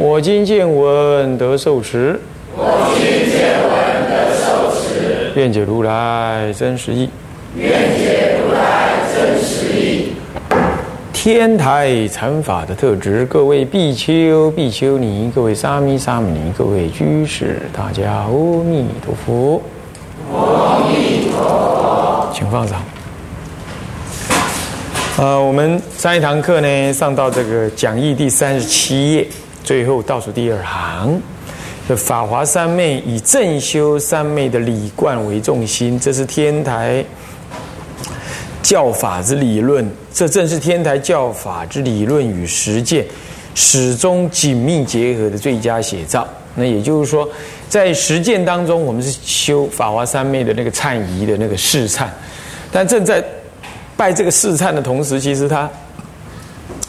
我今见闻得受持。我今见闻得受持愿解如来真实义。天台禅法的特质，各位比丘、比丘尼，各位沙弥、沙弥尼，各位居士，大家阿弥陀佛。阿弥陀佛，请放上。呃，我们上一堂课呢，上到这个讲义第三十七页，最后倒数第二行，这法华三昧以正修三昧的理观为重心，这是天台教法之理论，这正是天台教法之理论与实践始终紧密结合的最佳写照。那也就是说，在实践当中，我们是修法华三昧的那个忏仪的那个试忏，但正在拜这个试忏的同时，其实他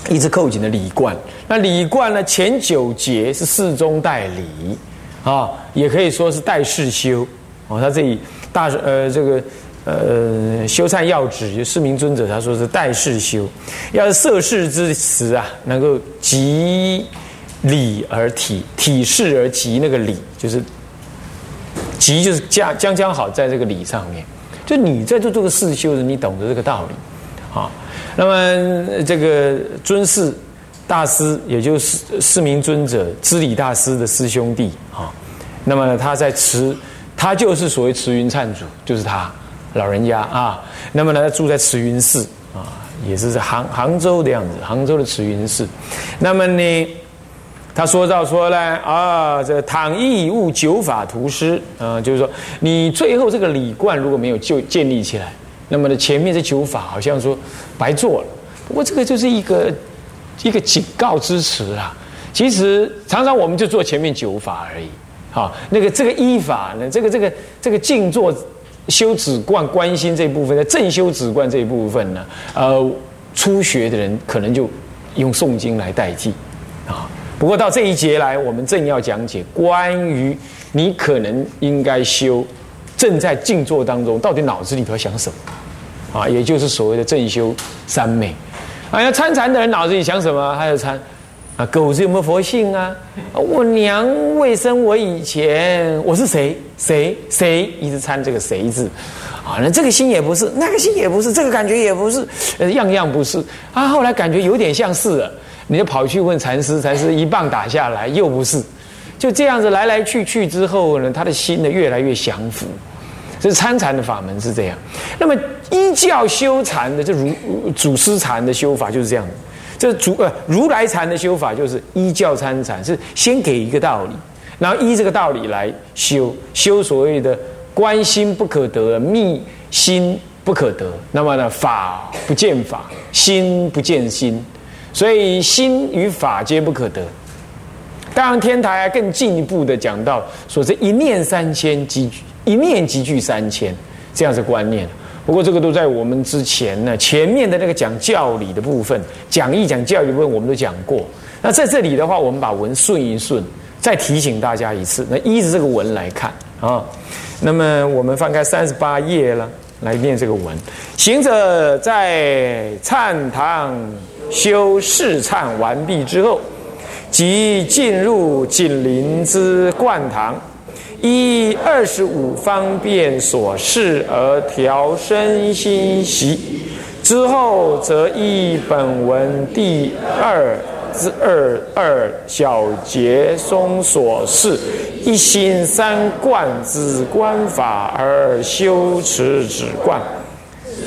一直扣紧的礼冠。那礼冠呢，前九节是侍中代礼啊，也可以说是代事修哦。他这里大呃这个呃修忏要旨，就释明尊者他说是代事修，要涉世之词啊，能够及礼而体，体事而及那个礼，就是及就是将将将好在这个礼上面。就你在做这个事修的，你懂得这个道理，啊，那么这个尊师大师，也就是四名尊者知礼大师的师兄弟啊，那么他在慈，他就是所谓慈云忏主，就是他老人家啊，那么呢住在慈云寺啊，也是在杭杭州的样子，杭州的慈云寺，那么呢。他说到说呢啊，这倘亦误九法图师啊，就是说你最后这个礼冠如果没有就建立起来，那么呢前面这九法好像说白做了。不过这个就是一个一个警告之词啊。其实常常我们就做前面九法而已。好，那个这个依法呢，这个这个这个静坐修止观关心这部分，在正修止观这一部分呢，呃，初学的人可能就用诵经来代替啊。不过到这一节来，我们正要讲解关于你可能应该修，正在静坐当中，到底脑子里头想什么？啊，也就是所谓的正修三昧。哎呀，参禅的人脑子里想什么？还有参啊，狗子有没有佛性啊？我娘未生我以前，我是谁？谁谁一直参这个谁字？啊，那这个心也不是，那个心也不是，这个感觉也不是，呃，样样不是。啊，后来感觉有点像是了。你就跑去问禅师，禅师一棒打下来，又不是，就这样子来来去去之后呢，他的心呢越来越降服。这参禅的法门是这样。那么依教修禅的，这如祖师禅的修法就是这样的。这主呃如来禅的修法就是依教参禅，是先给一个道理，然后依这个道理来修，修所谓的观心不可得，密心不可得。那么呢，法不见法，心不见心。所以心与法皆不可得。当然，天台更进一步的讲到，说这一念三千，即一念即具三千，这样子观念。不过这个都在我们之前呢，前面的那个讲教理的部分，讲义讲教理部分，我们都讲过。那在这里的话，我们把文顺一顺，再提醒大家一次。那依着这个文来看啊，那么我们翻开三十八页了，来念这个文。行者在忏堂。修试忏完毕之后，即进入紧邻之灌堂，依二十五方便所示而调身心习。之后则依本文第二之二二小节中所示，一心三观之观法而修持止观。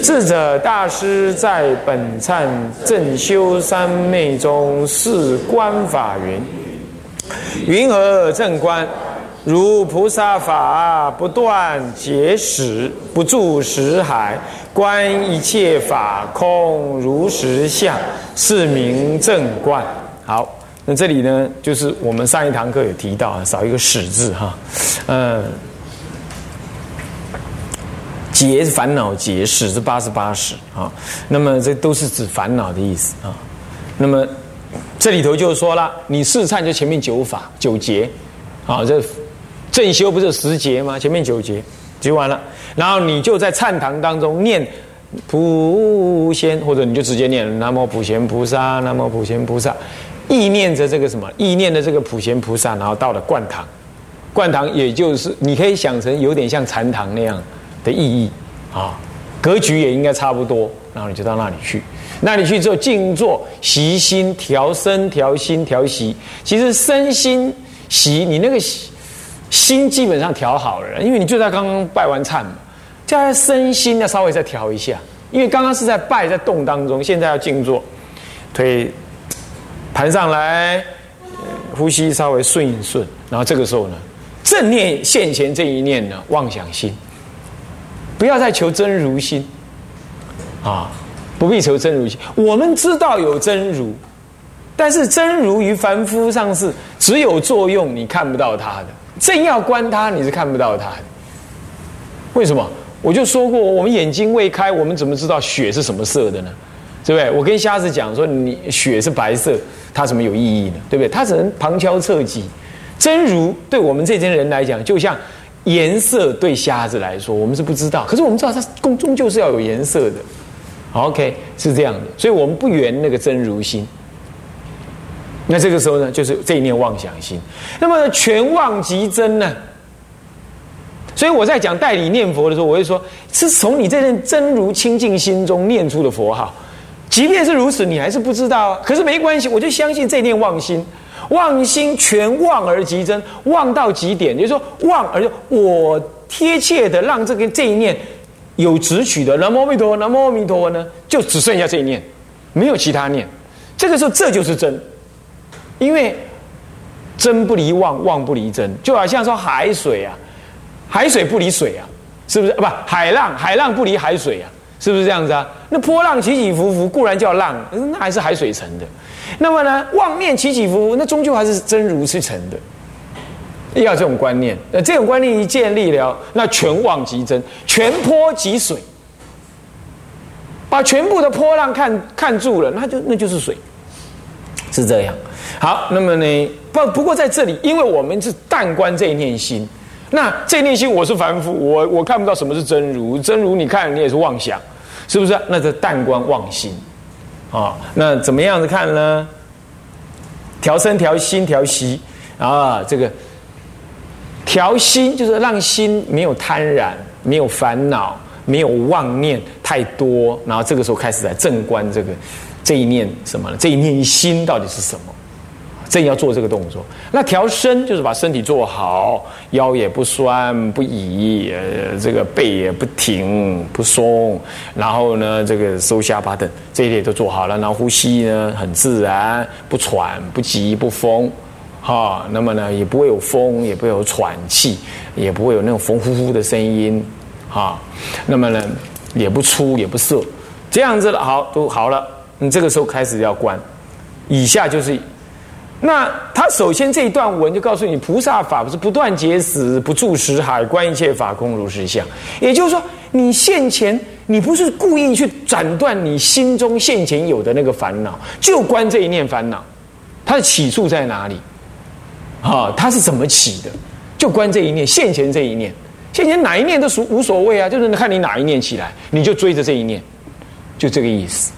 智者大师在本忏正修三昧中是观法云：云何正观？如菩萨法不断结使，不住识海，观一切法空如实相，是名正观。好，那这里呢，就是我们上一堂课有提到啊，少一个“始”字哈，嗯，结烦恼结，始是八十八始啊。那么这都是指烦恼的意思啊。那么这里头就说了，你试忏就前面九法九节，啊，这正修不是十节吗？前面九节结完了，然后你就在忏堂当中念。普贤，或者你就直接念南无普贤菩萨，南无普贤菩萨，意念着这个什么？意念的这个普贤菩萨，然后到了灌堂，灌堂也就是你可以想成有点像禅堂那样的意义啊，格局也应该差不多。然后你就到那里去，那里去之后静坐习心调身调心调息，其实身心习你那个心基本上调好了，因为你就在刚刚拜完忏嘛。现在身心要稍微再调一下，因为刚刚是在拜在动当中，现在要静坐，腿盘上来，呼吸稍微顺一顺，然后这个时候呢，正念现前这一念呢，妄想心，不要再求真如心，啊，不必求真如心。我们知道有真如，但是真如于凡夫上是只有作用，你看不到它的，正要观它，你是看不到它的，为什么？我就说过，我们眼睛未开，我们怎么知道血是什么色的呢？对不对？我跟瞎子讲说，你血是白色，它怎么有意义呢？对不对？它只能旁敲侧击。真如对我们这些人来讲，就像颜色对瞎子来说，我们是不知道。可是我们知道，它终终究是要有颜色的。OK，是这样的，所以我们不圆那个真如心。那这个时候呢，就是这一念妄想心。那么全妄即真呢？所以我在讲代理念佛的时候，我会说，是从你这念真如清净心中念出的佛号。即便是如此，你还是不知道。可是没关系，我就相信这念妄心，妄心全妄而极真，妄到极点，也就是说妄而就我贴切的让这个这一念有直取的南无阿弥陀佛，南无阿弥陀佛呢，就只剩下这一念，没有其他念。这个时候这就是真，因为真不离妄，妄不离真，就好像说海水啊。海水不离水啊，是不是？不，海浪海浪不离海水啊，是不是这样子啊？那波浪起起伏伏固然叫浪，那还是海水成的。那么呢，妄念起起伏伏，那终究还是真如是成的。要这种观念，那这种观念一建立了，那全妄即真，全波即水，把全部的波浪看看住了，那就那就是水，是这样。好，那么呢，不不过在这里，因为我们是淡观这一念心。那这念心我是凡夫，我我看不到什么是真如，真如你看你也是妄想，是不是？那这淡观妄心，啊，那怎么样子看呢？调身、调心、调息啊，这个调心就是让心没有贪婪、没有烦恼、没有妄念太多，然后这个时候开始来正观这个这一念什么呢？这一念心到底是什么？正要做这个动作，那调身就是把身体做好，腰也不酸不倚，呃，这个背也不挺不松，然后呢，这个收下巴等这一类都做好了，然后呼吸呢很自然，不喘不急不疯，哈，那么呢也不会有风，也不会有喘气，也不会有那种风呼呼的声音，哈，那么呢也不粗也不涩，这样子了，好都好了，你这个时候开始要关，以下就是。那他首先这一段文就告诉你，菩萨法不是不断结死，不住识海，观一切法空如是相。也就是说，你现前你不是故意去斩断你心中现前有的那个烦恼，就观这一念烦恼，它的起处在哪里？啊，它是怎么起的？就观这一念现前这一念，现前哪一念都属无所谓啊，就是看你哪一念起来，你就追着这一念，就这个意思，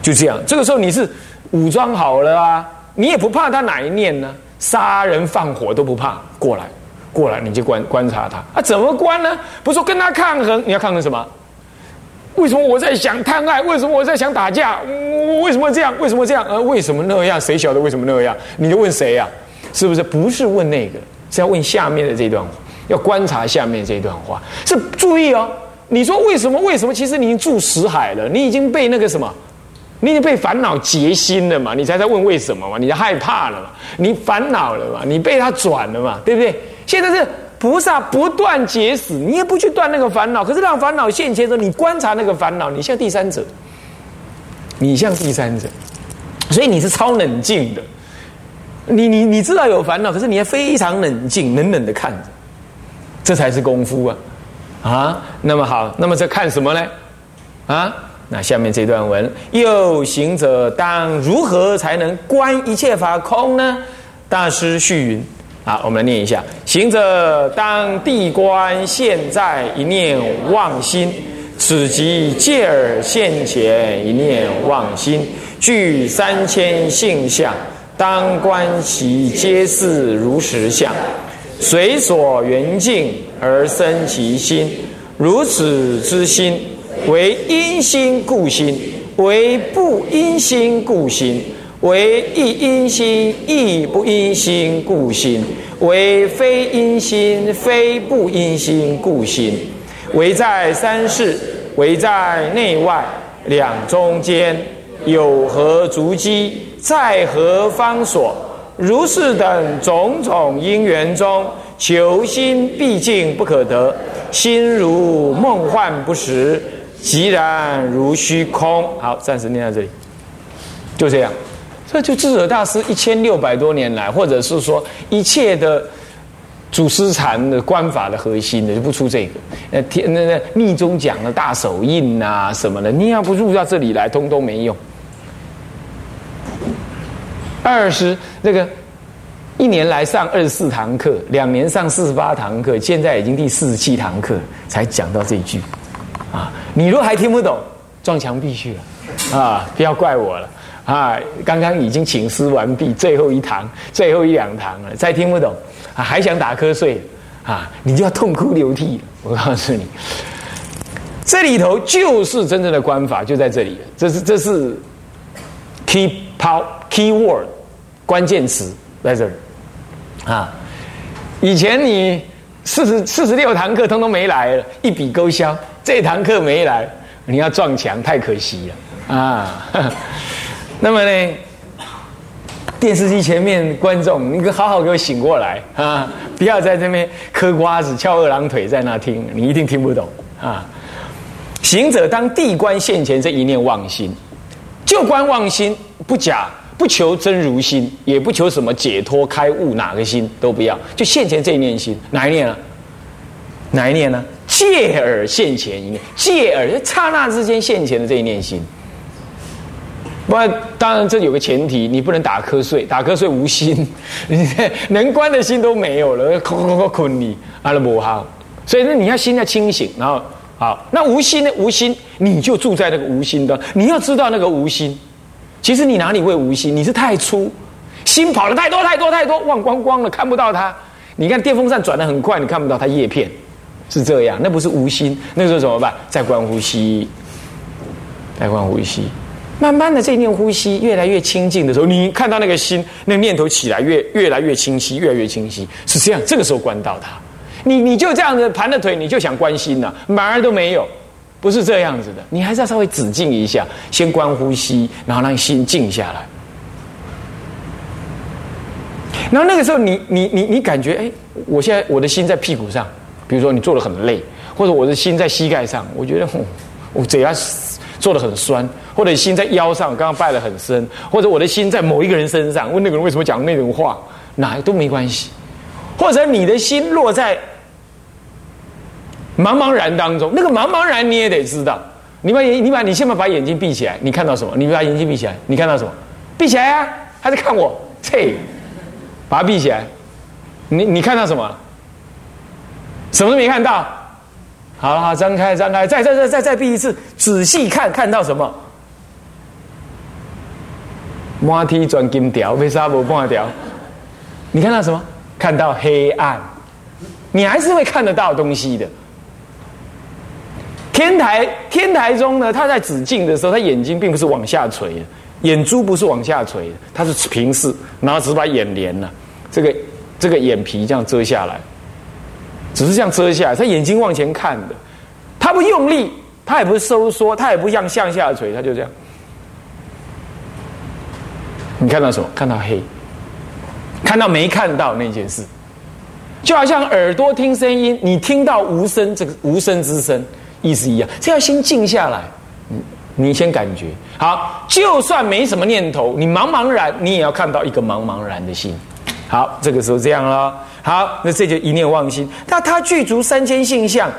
就这样。这个时候你是武装好了啊。你也不怕他哪一念呢？杀人放火都不怕，过来，过来，你就观观察他啊？怎么观呢？不是说跟他抗衡，你要抗衡什么？为什么我在想贪爱？为什么我在想打架？为什么这样？为什么这样？呃，为什么那样？谁晓得为什么那样？你就问谁呀？是不是？不是问那个，是要问下面的这段话，要观察下面这段话。是注意哦，你说为什么？为什么？其实你已经住死海了，你已经被那个什么？你已经被烦恼结心了嘛？你才在问为什么嘛？你就害怕了嘛？你烦恼了嘛？你被他转了嘛？对不对？现在是菩萨不断结死，你也不去断那个烦恼，可是让烦恼现前的时候，你观察那个烦恼，你像第三者，你像第三者，所以你是超冷静的，你你你知道有烦恼，可是你还非常冷静，冷冷的看着，这才是功夫啊！啊，那么好，那么在看什么呢？啊，那下面这段文，又行者当如何才能观一切法空呢？大师续云：好，我们来念一下：行者当地观现在一念妄心，此即借耳现前一念妄心，具三千性相。当观其皆是如实相，随所缘境而生其心。如此之心，为因心故心，为不因心故心，为亦因心亦不因心故心，为非因心非不因心故心，为在三世，为在内外两中间，有何足迹？在何方所？如是等种种因缘中，求心毕竟不可得，心如梦幻不实，寂然如虚空。好，暂时念到这里，就这样。这就智者大师一千六百多年来，或者是说一切的祖师禅的观法的核心的，就不出这个。呃，天那那密宗讲的大手印啊什么的，你要不入到这里来，通通没用。二十那个一年来上二十四堂课，两年上四十八堂课，现在已经第四十七堂课才讲到这一句，啊！你若还听不懂，撞墙壁去了，啊！不要怪我了，啊！刚刚已经请示完毕，最后一堂，最后一两堂了，再听不懂，啊，还想打瞌睡，啊，你就要痛哭流涕了。我告诉你，这里头就是真正的观法，就在这里，这是这是 key power key word 关键词在这儿啊！以前你四十四十六堂课通通没来了，一笔勾销。这堂课没来，你要撞墙，太可惜了啊！那么呢，电视机前面观众，你可好好给我醒过来啊！不要在这边嗑瓜子、翘二郎腿在那听，你一定听不懂啊！行者当地观现前这一念妄心，就观妄心，不假。不求真如心，也不求什么解脱开悟，哪个心都不要，就现前这一念心，哪一念啊？哪一念呢？借耳现前一念，借耳刹那之间现前的这一念心。不，当然这有个前提，你不能打瞌睡，打瞌睡无心，你 能关的心都没有了，空空空困你，阿拉伯哈。所以那，你要心要清醒，然后好，那无心呢？无心，你就住在那个无心的，你要知道那个无心。其实你哪里会无心？你是太粗，心跑的太多太多太多，忘光光了，看不到它。你看电风扇转的很快，你看不到它叶片，是这样。那不是无心，那时候怎么办？再观呼吸，再观呼吸。慢慢的，这念呼吸越来越清净的时候，你看到那个心，那个念头起来越越来越清晰，越来越清晰，是这样。这个时候观到它，你你就这样子盘着腿，你就想关心了，满儿都没有。不是这样子的，你还是要稍微止静一下，先观呼吸，然后让心静下来。然后那个时候，你你你你感觉，哎，我现在我的心在屁股上，比如说你做的很累，或者我的心在膝盖上，我觉得我嘴巴做的很酸，或者心在腰上，刚刚拜的很深，或者我的心在某一个人身上，问那个人为什么讲那种话，哪都没关系，或者你的心落在。茫茫然当中，那个茫茫然你也得知道。你把眼，你把你先把把眼睛闭起来，你看到什么？你把眼睛闭起来，你看到什么？闭起来啊！还在看我？切，把它闭起来。你你看到什么？什么都没看到。好了，好，张开，张开，再再再再再闭一次，仔细看，看到什么？摩梯转金条，为啥不半条？你看到什么？看到黑暗。你还是会看得到东西的。天台天台中呢，他在止境的时候，他眼睛并不是往下垂的，眼珠不是往下垂的，他是平视，然后只是把眼帘呢，这个这个眼皮这样遮下来，只是这样遮下，他眼睛往前看的，他不用力，他也不收缩，他也不像向下垂，他就这样。你看到什么？看到黑，看到没看到那件事，就好像耳朵听声音，你听到无声这个无声之声。意思一样，这要先静下来，你先感觉好，就算没什么念头，你茫茫然，你也要看到一个茫茫然的心。好，这个时候这样了。好，那这就一念妄心。那他具足三千性相，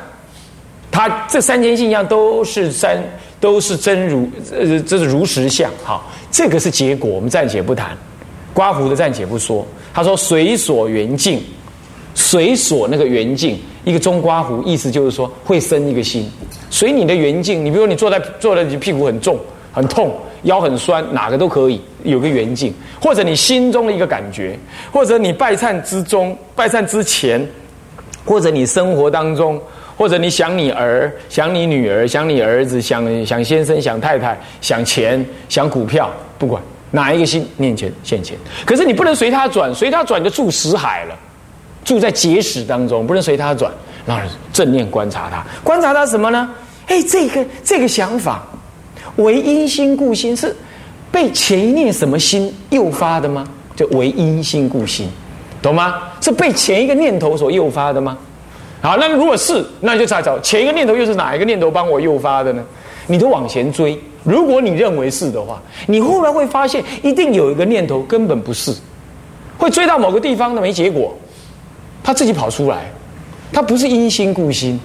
他这三千性相都是三，都是真如，呃，这是如实相。好，这个是结果，我们暂且不谈。刮胡的暂且不说。他说随所缘境，随所那个缘境，一个中刮胡，意思就是说会生一个心，随你的缘境。你比如你坐在坐在你屁股很重很痛。腰很酸，哪个都可以有个圆镜，或者你心中的一个感觉，或者你拜忏之中、拜忏之前，或者你生活当中，或者你想你儿、想你女儿、想你儿子、想想先生、想太太、想钱、想股票，不管哪一个心念前现前，可是你不能随他转，随他转就住死海了，住在结石当中，不能随他转，然后正念观察他，观察他什么呢？哎，这个这个想法。为因心故心是被前一念什么心诱发的吗？就为因心故心，懂吗？是被前一个念头所诱发的吗？好，那如果是，那就再找前一个念头又是哪一个念头帮我诱发的呢？你都往前追。如果你认为是的话，你后来会发现一定有一个念头根本不是，会追到某个地方的没结果，他自己跑出来，他不是因心故心。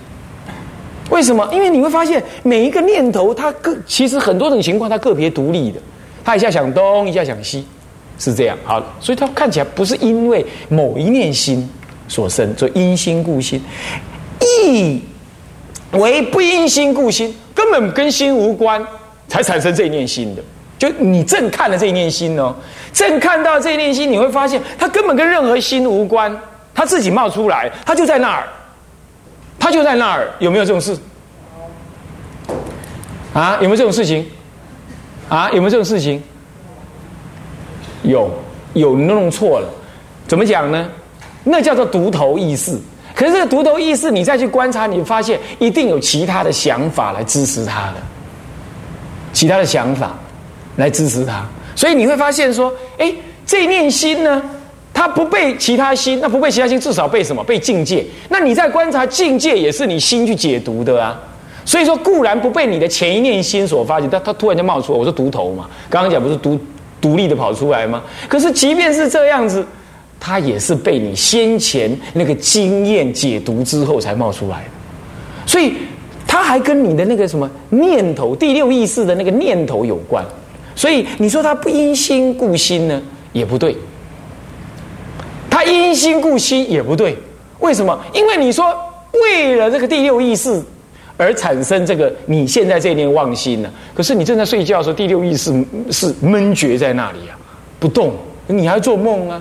为什么？因为你会发现每一个念头，它个其实很多种情况，它个别独立的。它一下想东，一下想西，是这样。好，所以它看起来不是因为某一念心所生，所以因心故心。意为不因心故心，根本跟心无关，才产生这一念心的。就你正看了这一念心哦，正看到这一念心，你会发现它根本跟任何心无关，它自己冒出来，它就在那儿。他就在那儿，有没有这种事？啊，有没有这种事情？啊，有没有这种事情？有，有弄错了。怎么讲呢？那叫做独头意识。可是这个独头意识，你再去观察，你发现一定有其他的想法来支持他的，其他的想法来支持他。所以你会发现说，哎，这念心呢？他不被其他心，那不被其他心，至少被什么？被境界。那你在观察境界，也是你心去解读的啊。所以说，固然不被你的前一念心所发现，但他突然间冒出来，我说独头嘛。刚刚讲不是独独立的跑出来吗？可是即便是这样子，他也是被你先前那个经验解读之后才冒出来的。所以，他还跟你的那个什么念头、第六意识的那个念头有关。所以你说他不因心故心呢，也不对。他因心故心也不对，为什么？因为你说为了这个第六意识而产生这个你现在这念妄心呢？可是你正在睡觉的时候，第六意识是闷绝在那里啊，不动，你还做梦啊？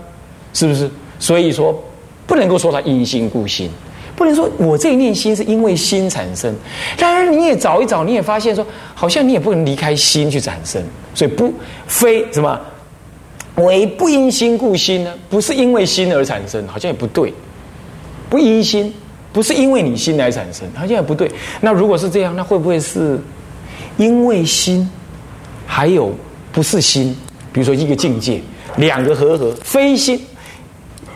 是不是？所以说不能够说他因心故心，不能说我这一念心是因为心产生。当然你也找一找，你也发现说，好像你也不能离开心去产生，所以不非什么。为不因心故心呢？不是因为心而产生，好像也不对。不因心，不是因为你心来产生，好像也不对。那如果是这样，那会不会是因为心，还有不是心？比如说一个境界，两个合合，非心。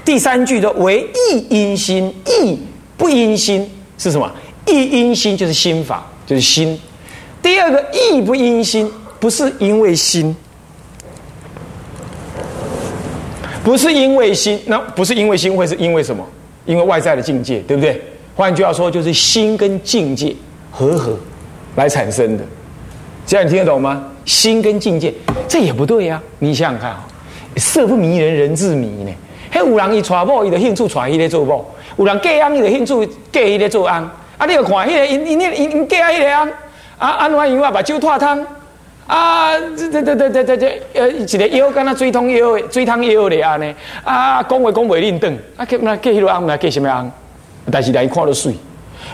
第三句的为意因心，意不因心是什么？意因心就是心法，就是心。第二个意不因心，不是因为心。不是因为心，那不是因为心，会是因为什么？因为外在的境界，对不对？换句话说，就是心跟境界合合来产生的。这样你听得懂吗？心跟境界，这也不对呀。你想想看啊，色不迷人人自迷呢。嘿，有人伊娶某，伊就兴趣娶伊咧做某；有人嫁翁，伊就兴趣嫁伊咧做翁。啊，你要看迄个，因因因因嫁迄个翁，啊，安怎样啊？把酒拖汤。啊，这这这这这这这，呃，一个腰跟那水桶腰的，水桶腰的安尼，啊，讲话讲袂认真，啊，给那给迄个安来给什么安？但是来看了水，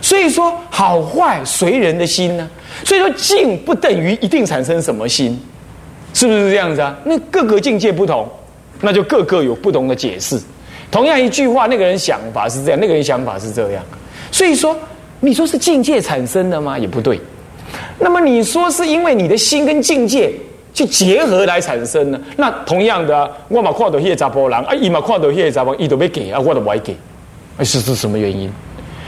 所以说好坏随人的心呢。所以说境不等于一定产生什么心，是不是这样子啊？那各个境界不同，那就各个有不同的解释。同样一句话，那个人想法是这样，那个人想法是这样。所以说，你说是境界产生的吗？也不对。那么你说是因为你的心跟境界去结合来产生呢？那同样的，我嘛看到迄个查甫人，啊，伊嘛看到迄个查甫，伊都要给啊，我都不爱给，是是什么原因？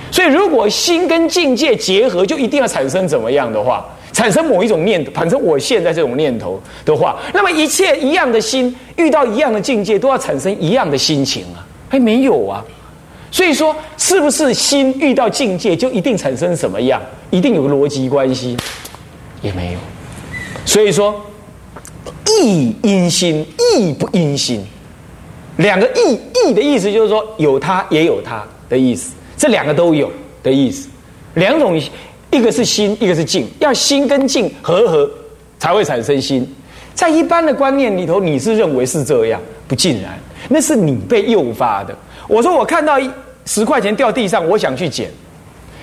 所以如果心跟境界结合，就一定要产生怎么样的话，产生某一种念头，反正我现在这种念头的话，那么一切一样的心遇到一样的境界，都要产生一样的心情啊？还没有啊？所以说，是不是心遇到境界就一定产生什么样？一定有个逻辑关系？也没有。所以说，意因心，意不因心。两个意意的意思就是说，有它也有它的意思，这两个都有的意思。两种，一个是心，一个是静，要心跟静合合，才会产生心。在一般的观念里头，你是认为是这样，不尽然，那是你被诱发的。我说我看到一十块钱掉地上，我想去捡，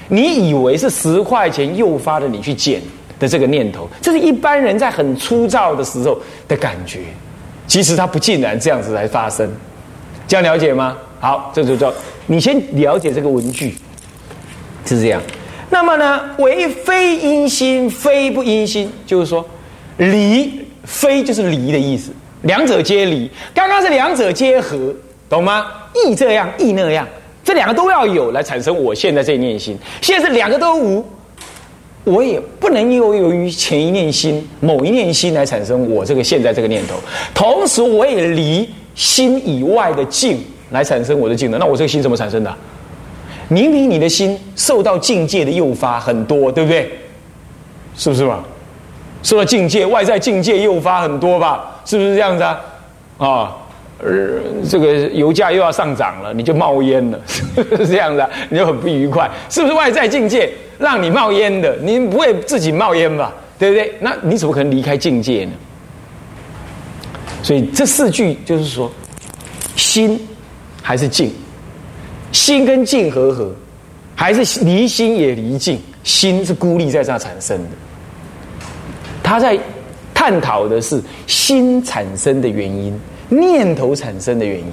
你以为是十块钱诱发了你去捡的这个念头，这是一般人在很粗糙的时候的感觉。其实它不尽然这样子来发生，这样了解吗？好，这就叫你先了解这个文句是这样。那么呢，为非因心，非不因心，就是说离非就是离的意思，两者皆离。刚刚是两者皆合，懂吗？意这样，意那样，这两个都要有来产生我现在这一念心。现在是两个都无。我也不能又由于前一念心、某一念心来产生我这个现在这个念头，同时我也离心以外的境来产生我的境的。那我这个心怎么产生的？明明你的心受到境界的诱发很多，对不对？是不是嘛？受到境界、外在境界诱发很多吧？是不是这样子啊？啊？呃，这个油价又要上涨了，你就冒烟了，是 这样的，你就很不愉快，是不是外在境界让你冒烟的？你不会自己冒烟吧？对不对？那你怎么可能离开境界呢？所以这四句就是说，心还是静，心跟静合合，还是离心也离静，心是孤立在这产生的。他在探讨的是心产生的原因。念头产生的原因，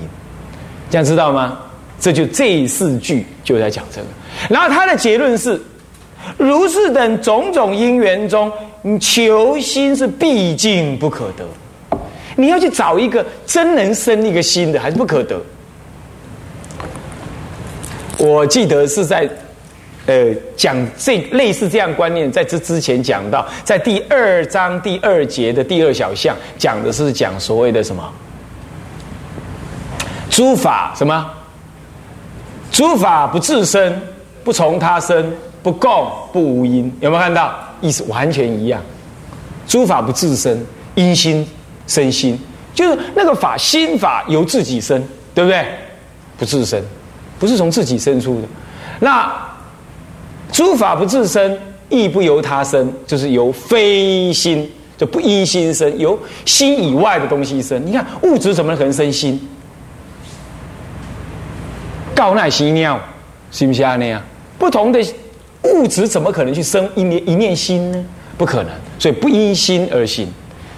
这样知道吗？这就这四句就在讲这个。然后他的结论是：如是等种种因缘中，求心是毕竟不可得。你要去找一个真能生一个心的，还是不可得。我记得是在呃讲这类似这样观念，在这之前讲到，在第二章第二节的第二小项，讲的是讲所谓的什么？诸法什么？诸法不自生，不从他生，不共不无因。有没有看到？意思完全一样。诸法不自生，因心生心，就是那个法心法由自己生，对不对？不自生，不是从自己生出的。那诸法不自生，亦不由他生，就是由非心，就不因心生，由心以外的东西生。你看物质怎么可能生心？告奈西尿，是不是啊？那样不同的物质怎么可能去生一念一念心呢？不可能，所以不因心而心，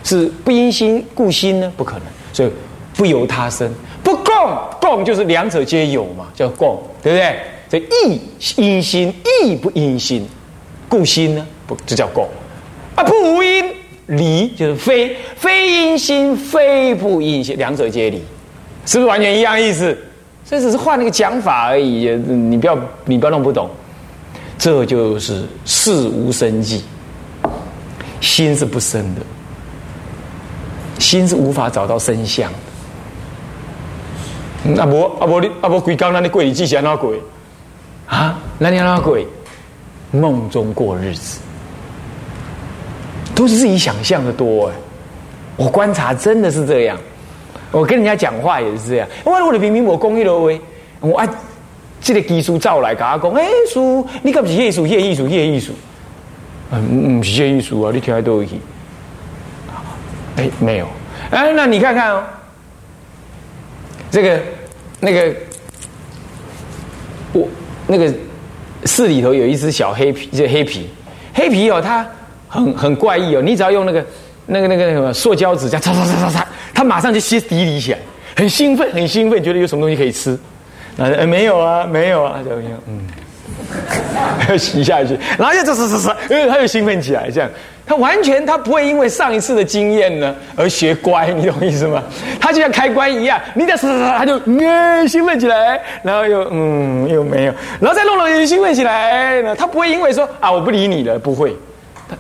是不因心故心呢？不可能，所以不由他生，不共共就是两者皆有嘛，叫共，对不对？这意因心，意不因心，故心呢？不，这叫共啊！不无因离就是非，非因心，非不因心，两者皆离，是不是完全一样意思？这只是换了个讲法而已，你不要你不要弄不懂，这就是事无生计，心是不生的，心是无法找到生相的。那不啊不你啊不鬼刚那你鬼你记起来那鬼啊？那你那鬼梦中过日子，都是自己想象的多哎。我观察真的是这样。我跟人家讲话也是这样，我我的明明我公益了喂，我啊，这个技术照来跟他讲，哎，叔，你可不是艺术，业艺术，艺术，嗯，不是艺术啊，你听得多一，哎，没有，哎，那你看看哦，这个那个我那个寺里头有一只小黑皮，这黑皮，黑皮哦，它很很怪异哦，你只要用那个那个那个什么塑胶纸，这样擦擦擦擦擦。他马上就歇斯底里起来，很兴奋，很兴奋，觉得有什么东西可以吃。呃，没有啊，没有啊，这样，嗯，洗下去，然后又这这这这，呃，他又兴奋起来，这样，他完全他不会因为上一次的经验呢而学乖，你懂意思吗？他就像开关一样，你再唰唰唰，他就嗯兴奋起来，然后又嗯又没有，然后再弄了又兴奋起来，他不会因为说啊我不理你了，不会，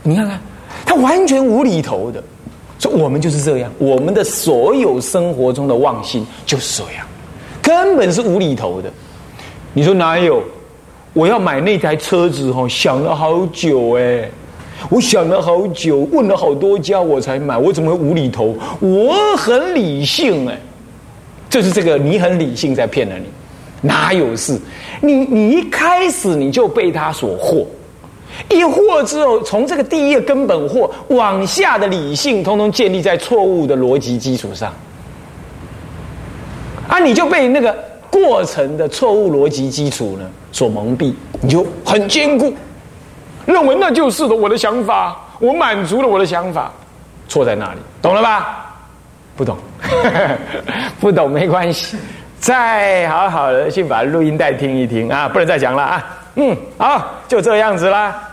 你看看他完全无厘头的。说我们就是这样，我们的所有生活中的妄心就是这样，根本是无厘头的。你说哪有？我要买那台车子哦，想了好久哎，我想了好久，问了好多家我才买，我怎么会无厘头？我很理性哎，就是这个你很理性在骗了你，哪有事？你你一开始你就被他所惑。一惑之后，从这个第一个根本惑往下的理性，通通建立在错误的逻辑基础上，啊，你就被那个过程的错误逻辑基础呢所蒙蔽，你就很坚固，认为那就是的我的想法，我满足了我的想法，错在哪里？懂了吧？不懂，不懂没关系，再好好的去把录音带听一听啊，不能再讲了啊。嗯，好，就这样子啦。